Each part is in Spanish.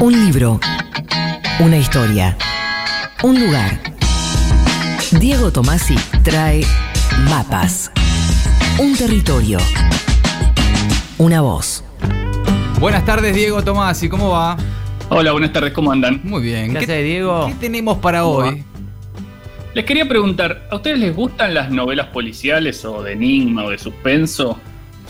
Un libro. Una historia. Un lugar. Diego Tomasi trae mapas. Un territorio. Una voz. Buenas tardes, Diego Tomás, ¿y cómo va? Hola, buenas tardes, ¿cómo andan? Muy bien. ¿Qué Diego? ¿Qué tenemos para hoy? Les quería preguntar, ¿a ustedes les gustan las novelas policiales o de enigma o de suspenso?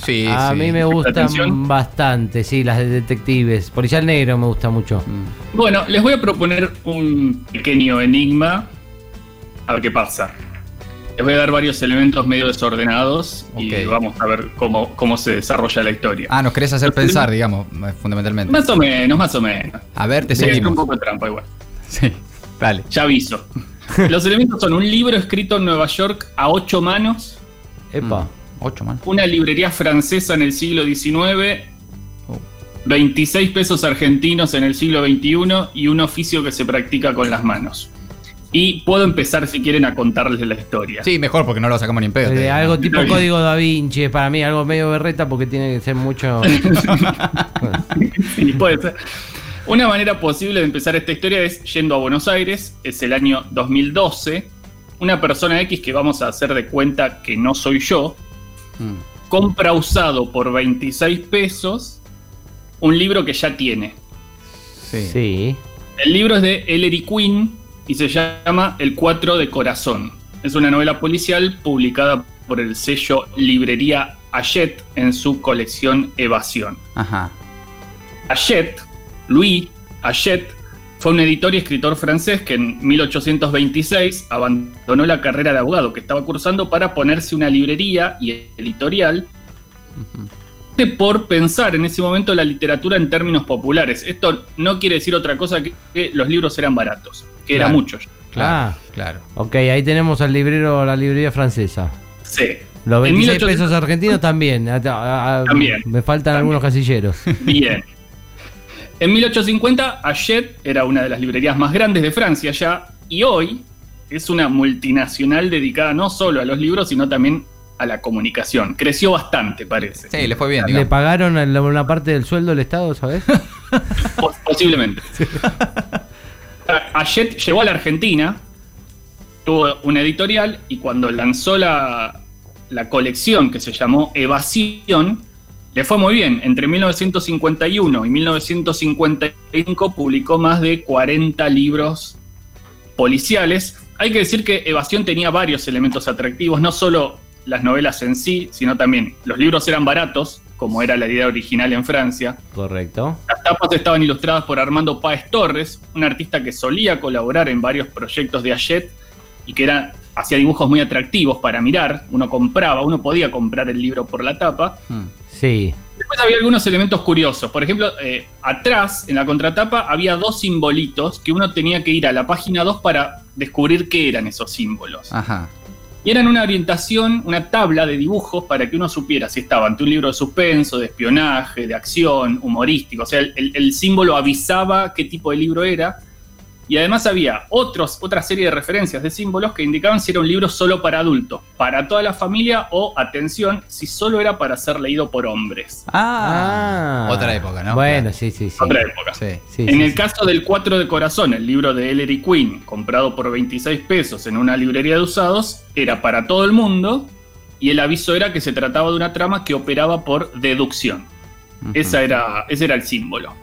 Sí, a sí. mí me ¿Presta gustan bastante, sí, las de detectives. Policial negro me gusta mucho. Mm. Bueno, les voy a proponer un pequeño enigma. A ver qué pasa. Les voy a dar varios elementos medio desordenados y vamos a ver cómo, cómo se desarrolla la historia. Ah, nos querés hacer pensar, digamos, eh, fundamentalmente. Más o menos, más o menos. A ver, te Sí, un seguimos. poco de trampa igual. Sí, dale. Ya aviso. Los elementos son un libro escrito en Nueva York a ocho manos, Epa. Man. una librería francesa en el siglo XIX, Oh. 26 pesos argentinos en el siglo XXI y un oficio que se practica con las manos. Y puedo empezar, si quieren, a contarles la historia. Sí, mejor porque no lo sacamos ni en pedo. Eh, algo tipo código da Vinci, para mí algo medio berreta porque tiene que ser mucho. Sí, puede ser. Una manera posible de empezar esta historia es yendo a Buenos Aires, es el año 2012. Una persona X que vamos a hacer de cuenta que no soy yo, Mm. compra usado por 26 pesos un libro que ya tiene. Sí. sí. El libro es de Ellery Quinn y se llama El Cuatro de Corazón. Es una novela policial publicada por el sello Librería Hachette en su colección Evasión. Ajá. Hachette, Louis Hachette, fue un editor y escritor francés que en 1826 abandonó la carrera de abogado que estaba cursando para ponerse una librería y editorial Ujú. por pensar en ese momento la literatura en términos populares. Esto no quiere decir otra cosa que, que los libros eran baratos, que era mucho. Claro, Ah. claro. Ok, ahí tenemos al librero, la librería francesa. Sí. Los En 26 1800 pesos argentinos también. También. Me faltan algunos casilleros. Bien. En 1850, Hachette era una de las librerías más grandes de Francia ya, y hoy es una multinacional dedicada no solo a los libros, sino también a la comunicación. Creció bastante, parece. Sí, le fue bien, ¿Le pagaron una parte del sueldo del Estado, sabes? Pos- Posiblemente. Hachette llegó a la Argentina, tuvo una editorial, y cuando lanzó la, la colección que se llamó Evasión, le fue muy bien. Entre 1951 y 1955 publicó más de 40 libros policiales. Hay que decir que Evasión tenía varios elementos atractivos, no solo las novelas en sí, sino también los libros eran baratos, como era la idea original en Francia. Correcto. Las tapas estaban ilustradas por Armando Páez Torres, un artista que solía colaborar en varios proyectos de Hachette y que era, hacía dibujos muy atractivos para mirar. Uno compraba, uno podía comprar el libro por la tapa. Mm. Sí. Después había algunos elementos curiosos. Por ejemplo, eh, atrás, en la contratapa, había dos simbolitos que uno tenía que ir a la página 2 para descubrir qué eran esos símbolos. Ajá. Y eran una orientación, una tabla de dibujos para que uno supiera si estaba ante un libro de suspenso, de espionaje, de acción, humorístico. O sea, el, el- el símbolo avisaba qué tipo de libro era. Y además había otros, otra serie de referencias de símbolos que indicaban si era un libro solo para adultos, para toda la familia o, atención, si solo era para ser leído por hombres. Ah. Ah. Otra época, ¿no? Bueno, sí, sí, sí. Otra época. Sí. Sí, en sí, el sí. caso del Cuatro de Corazón, el libro de Ellery Quinn, comprado por 26 pesos en una librería de usados, era para todo el mundo y el aviso era que se trataba de una trama que operaba por deducción. Esa era, ese era el símbolo.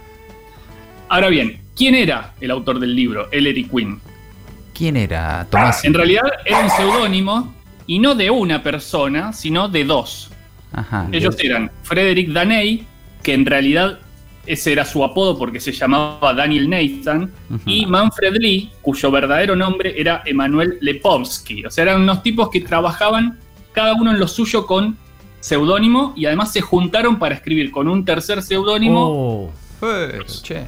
Ahora bien, ¿quién era el autor del libro, Ellery Quinn? ¿Quién era Tomás? En realidad era un seudónimo y no de una persona, sino de dos. Ajá. Ellos eran Frederick Daney, que en realidad ese era su apodo porque se llamaba Daniel Nathan, y Manfred Lee, cuyo verdadero nombre era Emanuel Lepowski. O sea, eran unos tipos que trabajaban cada uno en lo suyo con seudónimo y además se juntaron para escribir con un tercer seudónimo. Oh, che.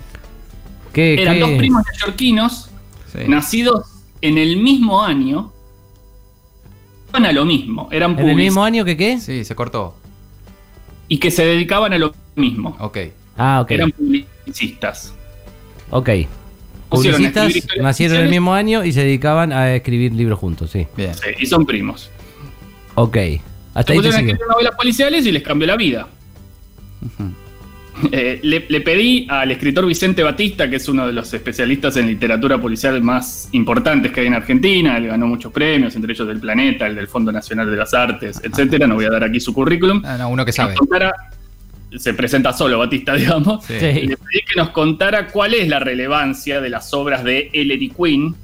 ¿Qué, eran qué? dos primos neoyorquinos Sí. nacidos en el mismo año. Iban a lo mismo, eran ¿En el mismo año que qué? Sí, se cortó. y que se dedicaban a lo mismo. Ok. Ah, ok. Eran publicistas. Ok. Publicistas nacieron el oficiales. mismo año y se dedicaban a escribir libros juntos, sí. Bien. Sí, y son primos. Ok. Hasta Se ahí pusieron a escribir novelas policiales y les cambió la vida. Ujú. Eh, le, le pedí al escritor Vicente Batista, que es uno de los especialistas en literatura policial más importantes que hay en Argentina, él ganó muchos premios, entre ellos del Planeta, el del Fondo Nacional de las Artes, etcétera. No voy a dar aquí su currículum. Ah, no, uno que sabe. nos contara- se presenta solo Batista, digamos. Sí. Le pedí que nos contara cuál es la relevancia de las obras de Ellery Quinn,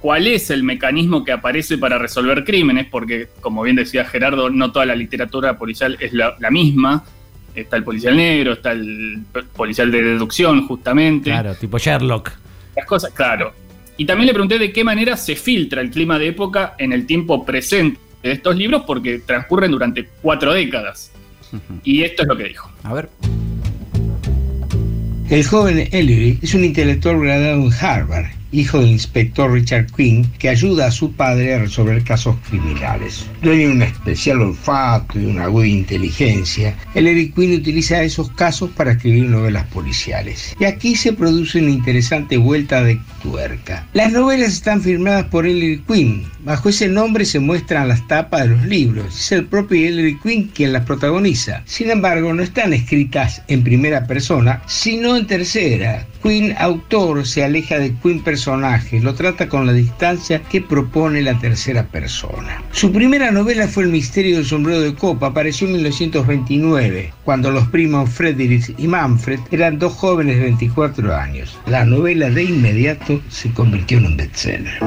cuál es el mecanismo que aparece para resolver crímenes, porque, como bien decía Gerardo, no toda la literatura policial es la, la misma. Está el policial negro, está el policial de deducción, justamente. Claro, tipo Sherlock. Las cosas, claro. Y también le pregunté de qué manera se filtra el clima de época en el tiempo presente de estos libros, porque transcurren durante cuatro décadas. Y esto es lo que dijo. A ver. El joven Ellery es un intelectual graduado en Harvard, hijo del inspector Richard Quinn, que ayuda a su padre a resolver casos criminales. Dueño de un especial olfato y una aguda inteligencia, Ellery Quinn utiliza esos casos para escribir novelas policiales. Y aquí se produce una interesante vuelta de tuerca. Las novelas están firmadas por Ellery Quinn. Bajo ese nombre se muestran las tapas de los libros. Es el propio Ellery Quinn quien las protagoniza. Sin embargo, no están escritas en primera persona, sino en tercera. Quinn, autor, se aleja de Quinn personaje, lo trata con la distancia que propone la tercera persona. Su primera novela fue El misterio del sombrero de copa, apareció en 1929, cuando los primos Frederick y Manfred eran dos jóvenes de 24 años. La novela de inmediato se convirtió en un bestseller.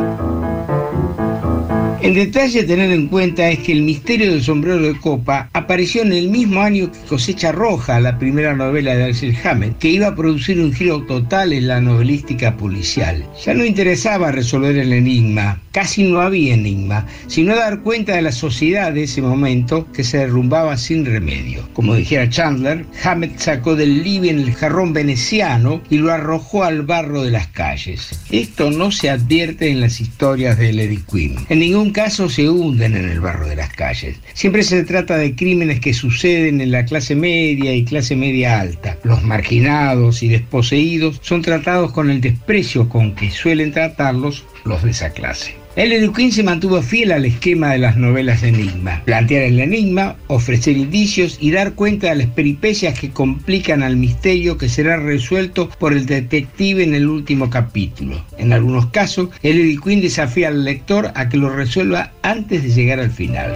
El detalle a tener en cuenta es que El misterio del sombrero de copa apareció en el mismo año que Cosecha Roja, la primera novela de Axel Hammett, que iba a producir un giro total en la novelística policial. Ya no interesaba resolver el enigma, casi no había enigma, sino dar cuenta de la sociedad de ese momento que se derrumbaba sin remedio. Como dijera Chandler, Hammett sacó del living el jarrón veneciano y lo arrojó al barro de las calles. Esto no se advierte en las historias de Lady Quinn. En ningún caso se hunden en el barro de las calles. Siempre se trata de crímenes que suceden en la clase media y clase media alta. Los marginados y desposeídos son tratados con el desprecio con que suelen tratarlos los de esa clase. Ellery Quinn se mantuvo fiel al esquema de las novelas enigma, plantear el enigma, ofrecer indicios y dar cuenta de las peripecias que complican al misterio que será resuelto por el detective en el último capítulo. En algunos casos, Ellery Quinn desafía al lector a que lo resuelva antes de llegar al final.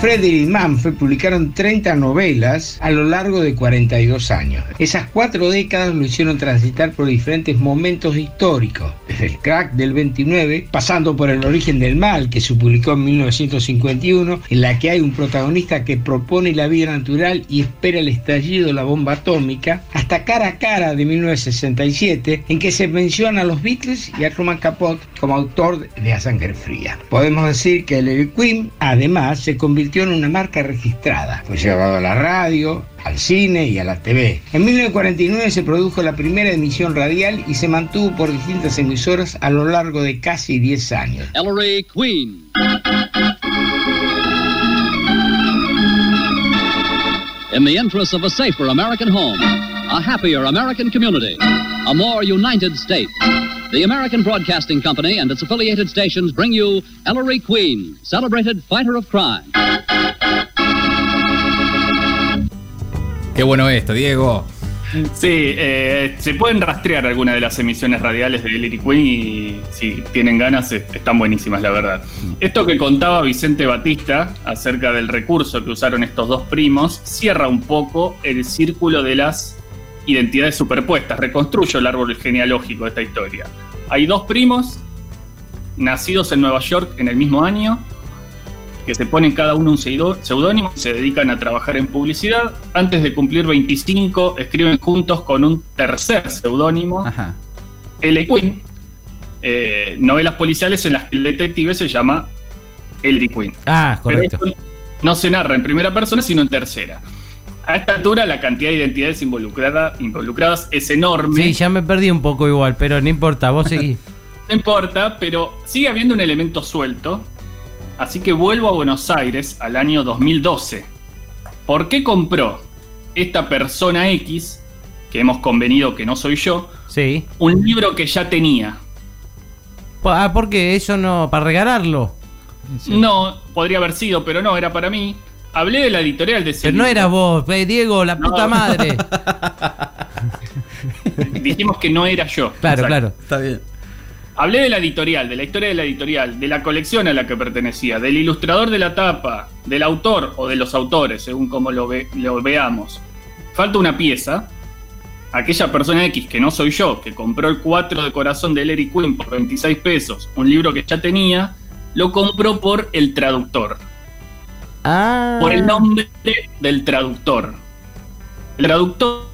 Frederick y Manfred publicaron 30 novelas a lo largo de 42 años. Esas cuatro décadas lo hicieron transitar por diferentes momentos históricos, desde el crack del 29, pasando por El origen del mal, que se publicó en 1951, en la que hay un protagonista que propone la vida natural y espera el estallido de la bomba atómica, hasta Cara a Cara de 1967, en que se menciona a los Beatles y a Truman Capote como autor de A Sangre Fría. Podemos decir que Larry Quinn, además, se convirtió en una marca registrada. Fue llevado a la radio, al cine y a la TV. En 1949 se produjo la primera emisión radial y se mantuvo por distintas emisoras a lo largo de casi 10 años. Ellery Queen. In the interests of a safer American home, a happier American community, a more united state, the American Broadcasting Company and its affiliated stations bring you Ellery Queen, celebrated fighter of crime. Qué bueno esto, Diego. Sí, eh, se pueden rastrear algunas de las emisiones radiales de Ellery Quinn y si tienen ganas están buenísimas, la verdad. Esto que contaba Vicente Batista acerca del recurso que usaron estos dos primos cierra un poco el círculo de las identidades superpuestas, reconstruyo el árbol genealógico de esta historia. Hay dos primos nacidos en Nueva York en el mismo año, que se ponen cada uno un seudónimo, se dedican a trabajar en publicidad. Antes de cumplir 25, escriben juntos con un tercer seudónimo. L. Quinn, eh, novelas policiales en las que el detective se llama Ellery Quinn. Ah, Pero correcto. esto no se narra en primera persona, sino en tercera. A esta altura, la cantidad de identidades involucrada- involucradas es enorme. Sí, ya me perdí un poco igual, pero no importa, vos seguís. No importa, pero sigue habiendo un elemento suelto. Así que vuelvo a Buenos Aires al año 2012. ¿Por qué compró esta persona X, que hemos convenido que no soy yo, Sí. un libro que ya tenía? Ah, porque eso no, para regalarlo. No, podría haber sido, pero no, era para mí. Hablé de la editorial de Pero no eras vos, eh, Diego, la No. puta madre. Dijimos que no era yo. Claro, Exacto. claro. Está bien. Hablé de la editorial, de la historia de la editorial, de la colección a la que pertenecía, del ilustrador de la tapa, del autor o de los autores, según como lo, ve- lo veamos. Falta una pieza. Aquella persona X que no soy yo, que compró el 4 de corazón de Larry Quinn por 26 pesos, un libro que ya tenía, lo compró por el traductor. Ah. por el nombre del traductor. El traductor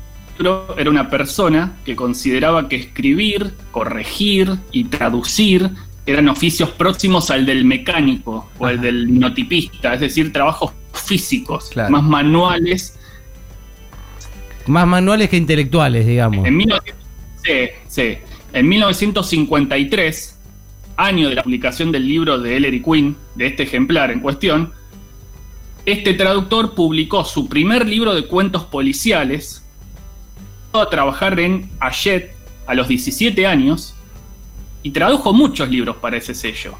era una persona que consideraba que escribir, corregir y traducir eran oficios próximos al del mecánico o al Ajá. del linotipista, es decir, trabajos físicos, Claro. más manuales. Más manuales que intelectuales, digamos. En, 1900 sí, sí. en 1953, año de la publicación del libro de Ellery Quinn, de este ejemplar en cuestión, este traductor publicó su primer libro de cuentos policiales, a trabajar en Ayet a los 17 años y tradujo muchos libros para ese sello.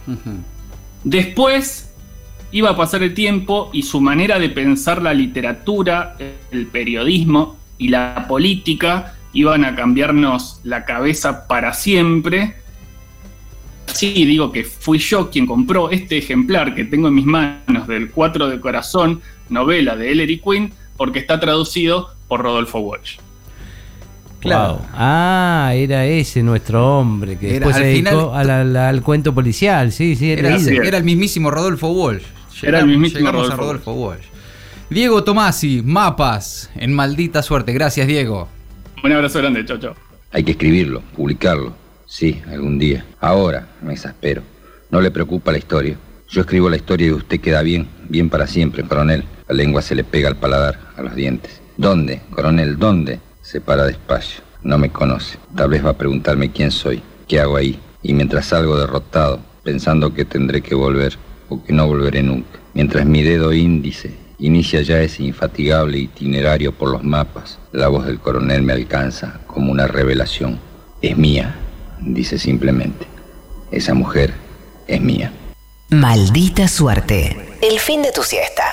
Después iba a pasar el tiempo y su manera de pensar la literatura, el periodismo y la política iban a cambiarnos la cabeza para siempre. Sí, digo que fui yo quien compró este ejemplar que tengo en mis manos del 4 de corazón, novela de Ellery Quinn, porque está traducido por Rodolfo Walsh. Claro. Wow. Ah, era ese nuestro hombre que Era, después se dedicó final- a la- la- al cuento policial. Sí, sí, era el mismísimo Rodolfo Walsh. Era el mismísimo Rodolfo a Rodolfo Walsh. Diego Tomasi, mapas en maldita suerte. Gracias, Diego. Un abrazo grande, chau, chau. Hay que escribirlo, publicarlo. Sí, algún día. Ahora me exaspero. No le preocupa la historia. Yo escribo la historia y usted queda bien, bien para siempre, coronel. La lengua se le pega al paladar, a los dientes. ¿Dónde, coronel, dónde? Se para despacio. No me conoce. Tal vez va a preguntarme quién soy, qué hago ahí. Y mientras salgo derrotado, pensando que tendré que volver o que no volveré nunca. Mientras mi dedo índice inicia ya ese infatigable itinerario por los mapas, la voz del coronel me alcanza como una revelación. Es mía, dice simplemente. Esa mujer es mía. Maldita suerte. El fin de tu siesta.